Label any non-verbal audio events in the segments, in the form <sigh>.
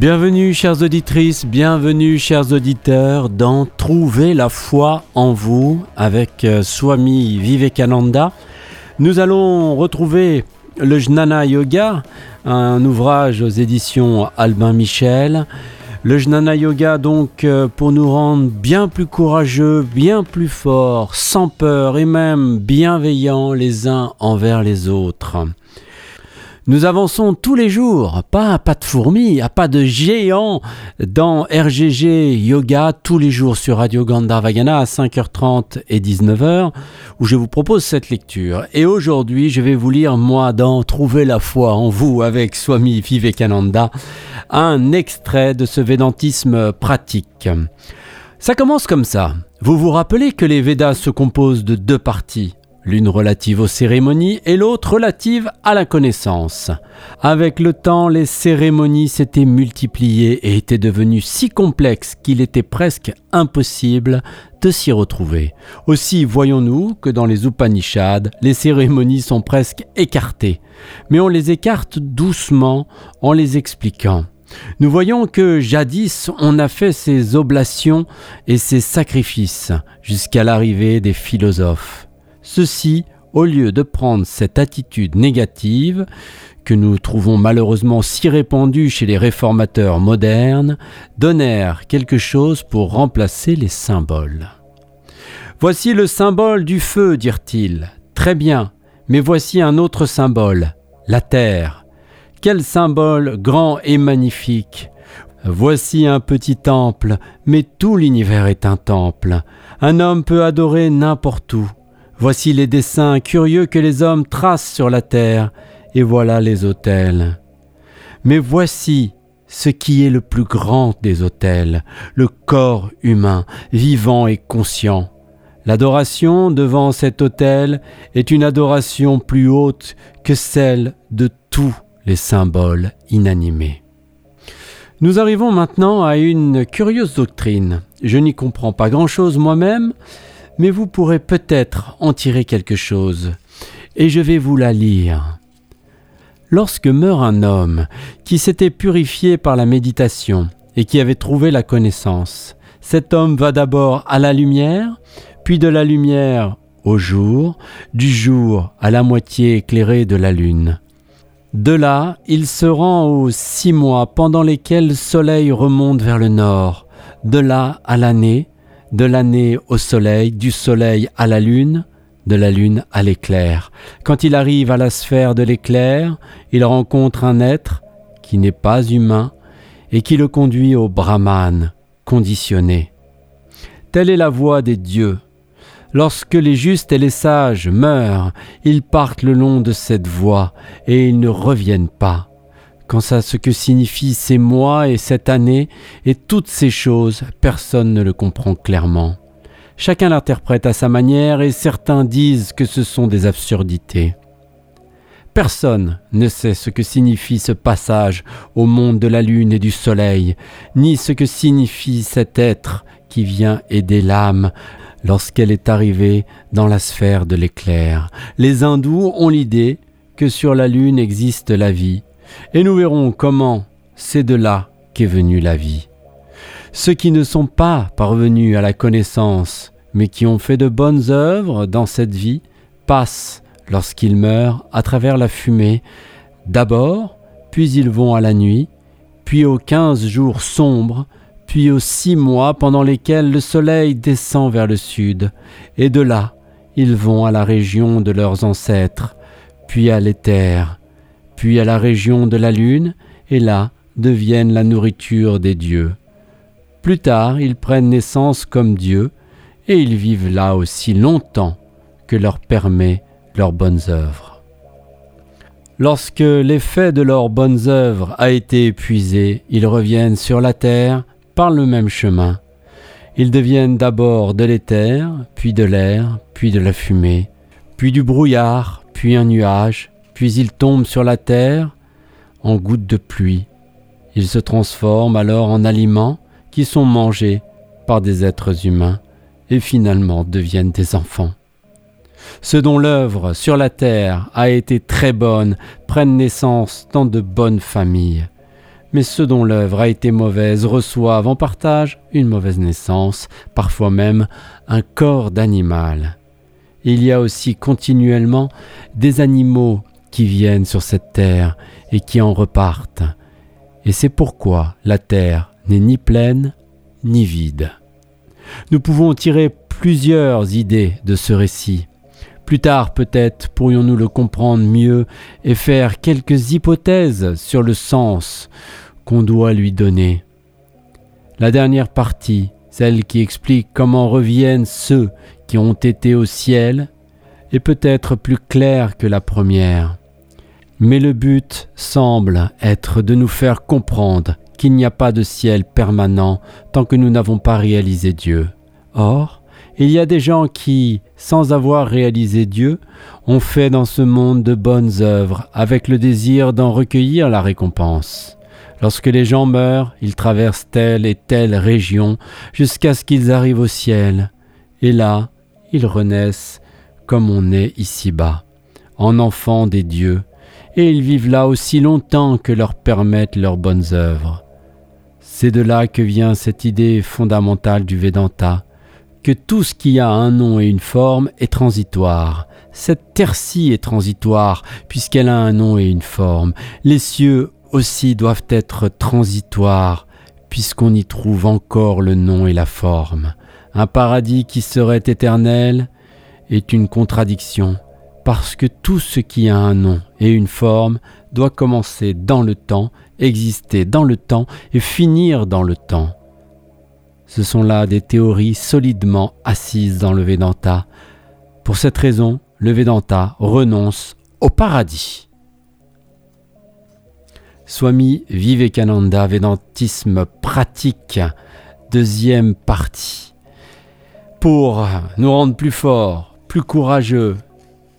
Bienvenue chères auditrices, bienvenue chers auditeurs dans Trouver la foi en vous avec euh, Swami Vivekananda. Nous allons retrouver le Jnana Yoga, un ouvrage aux éditions Albin Michel. Le Jnana Yoga donc euh, pour nous rendre bien plus courageux, bien plus forts, sans peur et même bienveillants les uns envers les autres. Nous avançons tous les jours, pas à pas de fourmis, à pas de géant, dans RGG Yoga, tous les jours sur Radio Gandharvagana à 5h30 et 19h, où je vous propose cette lecture. Et aujourd'hui, je vais vous lire, moi, dans Trouver la foi en vous avec Swami Vivekananda, un extrait de ce védantisme pratique. Ça commence comme ça. Vous vous rappelez que les Védas se composent de deux parties l'une relative aux cérémonies et l'autre relative à la connaissance. Avec le temps, les cérémonies s'étaient multipliées et étaient devenues si complexes qu'il était presque impossible de s'y retrouver. Aussi voyons-nous que dans les Upanishads, les cérémonies sont presque écartées, mais on les écarte doucement en les expliquant. Nous voyons que jadis on a fait ces oblations et ces sacrifices jusqu'à l'arrivée des philosophes. Ceux-ci, au lieu de prendre cette attitude négative, que nous trouvons malheureusement si répandue chez les réformateurs modernes, donnèrent quelque chose pour remplacer les symboles. Voici le symbole du feu, dirent-ils. Très bien, mais voici un autre symbole, la terre. Quel symbole grand et magnifique. Voici un petit temple, mais tout l'univers est un temple. Un homme peut adorer n'importe où. Voici les dessins curieux que les hommes tracent sur la terre, et voilà les autels. Mais voici ce qui est le plus grand des autels, le corps humain, vivant et conscient. L'adoration devant cet autel est une adoration plus haute que celle de tous les symboles inanimés. Nous arrivons maintenant à une curieuse doctrine. Je n'y comprends pas grand-chose moi-même, mais vous pourrez peut-être en tirer quelque chose, et je vais vous la lire. Lorsque meurt un homme qui s'était purifié par la méditation et qui avait trouvé la connaissance, cet homme va d'abord à la lumière, puis de la lumière au jour, du jour à la moitié éclairée de la lune. De là, il se rend aux six mois pendant lesquels le soleil remonte vers le nord, de là à l'année, de l'année au soleil, du soleil à la lune, de la lune à l'éclair. Quand il arrive à la sphère de l'éclair, il rencontre un être qui n'est pas humain et qui le conduit au Brahman conditionné. Telle est la voie des dieux. Lorsque les justes et les sages meurent, ils partent le long de cette voie et ils ne reviennent pas. Quant à ce que signifient ces mois et cette année et toutes ces choses, personne ne le comprend clairement. Chacun l'interprète à sa manière et certains disent que ce sont des absurdités. Personne ne sait ce que signifie ce passage au monde de la lune et du soleil, ni ce que signifie cet être qui vient aider l'âme lorsqu'elle est arrivée dans la sphère de l'éclair. Les hindous ont l'idée que sur la lune existe la vie, et nous verrons comment c'est de là qu'est venue la vie. Ceux qui ne sont pas parvenus à la connaissance, mais qui ont fait de bonnes œuvres dans cette vie, passent, lorsqu'ils meurent, à travers la fumée, d'abord, puis ils vont à la nuit, puis aux quinze jours sombres, puis aux six mois pendant lesquels le soleil descend vers le sud, et de là, ils vont à la région de leurs ancêtres, puis à l'éther, puis à la région de la lune, et là deviennent la nourriture des dieux. Plus tard, ils prennent naissance comme dieux, et ils vivent là aussi longtemps que leur permet leurs bonnes œuvres. Lorsque l'effet de leurs bonnes œuvres a été épuisé, ils reviennent sur la terre par le même chemin. Ils deviennent d'abord de l'éther, puis de l'air, puis de la fumée, puis du brouillard, puis un nuage, puis ils tombent sur la terre en gouttes de pluie. Ils se transforment alors en aliments qui sont mangés par des êtres humains et finalement deviennent des enfants. Ceux dont l'œuvre sur la terre a été très bonne prennent naissance dans de bonnes familles. mais ceux dont l'œuvre a été mauvaise reçoivent en partage une mauvaise naissance, parfois même un corps d'animal. Il y a aussi continuellement des animaux qui viennent sur cette terre et qui en repartent. Et c'est pourquoi la terre n'est ni pleine ni vide. Nous pouvons tirer plusieurs idées de ce récit. Plus tard peut-être pourrions-nous le comprendre mieux et faire quelques hypothèses sur le sens qu'on doit lui donner. La dernière partie, celle qui explique comment reviennent ceux qui ont été au ciel, est peut-être plus claire que la première. Mais le but semble être de nous faire comprendre qu'il n'y a pas de ciel permanent tant que nous n'avons pas réalisé Dieu. Or, il y a des gens qui, sans avoir réalisé Dieu, ont fait dans ce monde de bonnes œuvres avec le désir d'en recueillir la récompense. Lorsque les gens meurent, ils traversent telle et telle région jusqu'à ce qu'ils arrivent au ciel. Et là, ils renaissent comme on est ici-bas, en enfants des dieux, et ils vivent là aussi longtemps que leur permettent leurs bonnes œuvres. C'est de là que vient cette idée fondamentale du Vedanta, que tout ce qui a un nom et une forme est transitoire. Cette terre-ci est transitoire, puisqu'elle a un nom et une forme. Les cieux aussi doivent être transitoires, puisqu'on y trouve encore le nom et la forme. Un paradis qui serait éternel est une contradiction, parce que tout ce qui a un nom et une forme doit commencer dans le temps, exister dans le temps et finir dans le temps. Ce sont là des théories solidement assises dans le Vedanta. Pour cette raison, le Vedanta renonce au paradis. Swami Vivekananda, Védantisme pratique, deuxième partie. Pour nous rendre plus forts, plus courageux,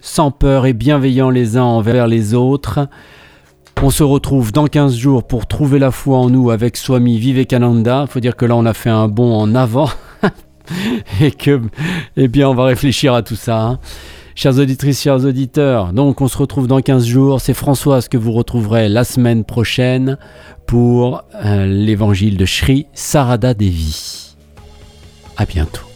sans peur et bienveillants les uns envers les autres, on se retrouve dans 15 jours pour trouver la foi en nous avec Swami Vivekananda. Faut dire que là, on a fait un bond en avant. <laughs> et que, eh bien, on va réfléchir à tout ça. Hein. Chers auditrices, chers auditeurs, donc on se retrouve dans 15 jours. C'est Françoise que vous retrouverez la semaine prochaine pour euh, l'évangile de Sri Sarada Devi. À bientôt.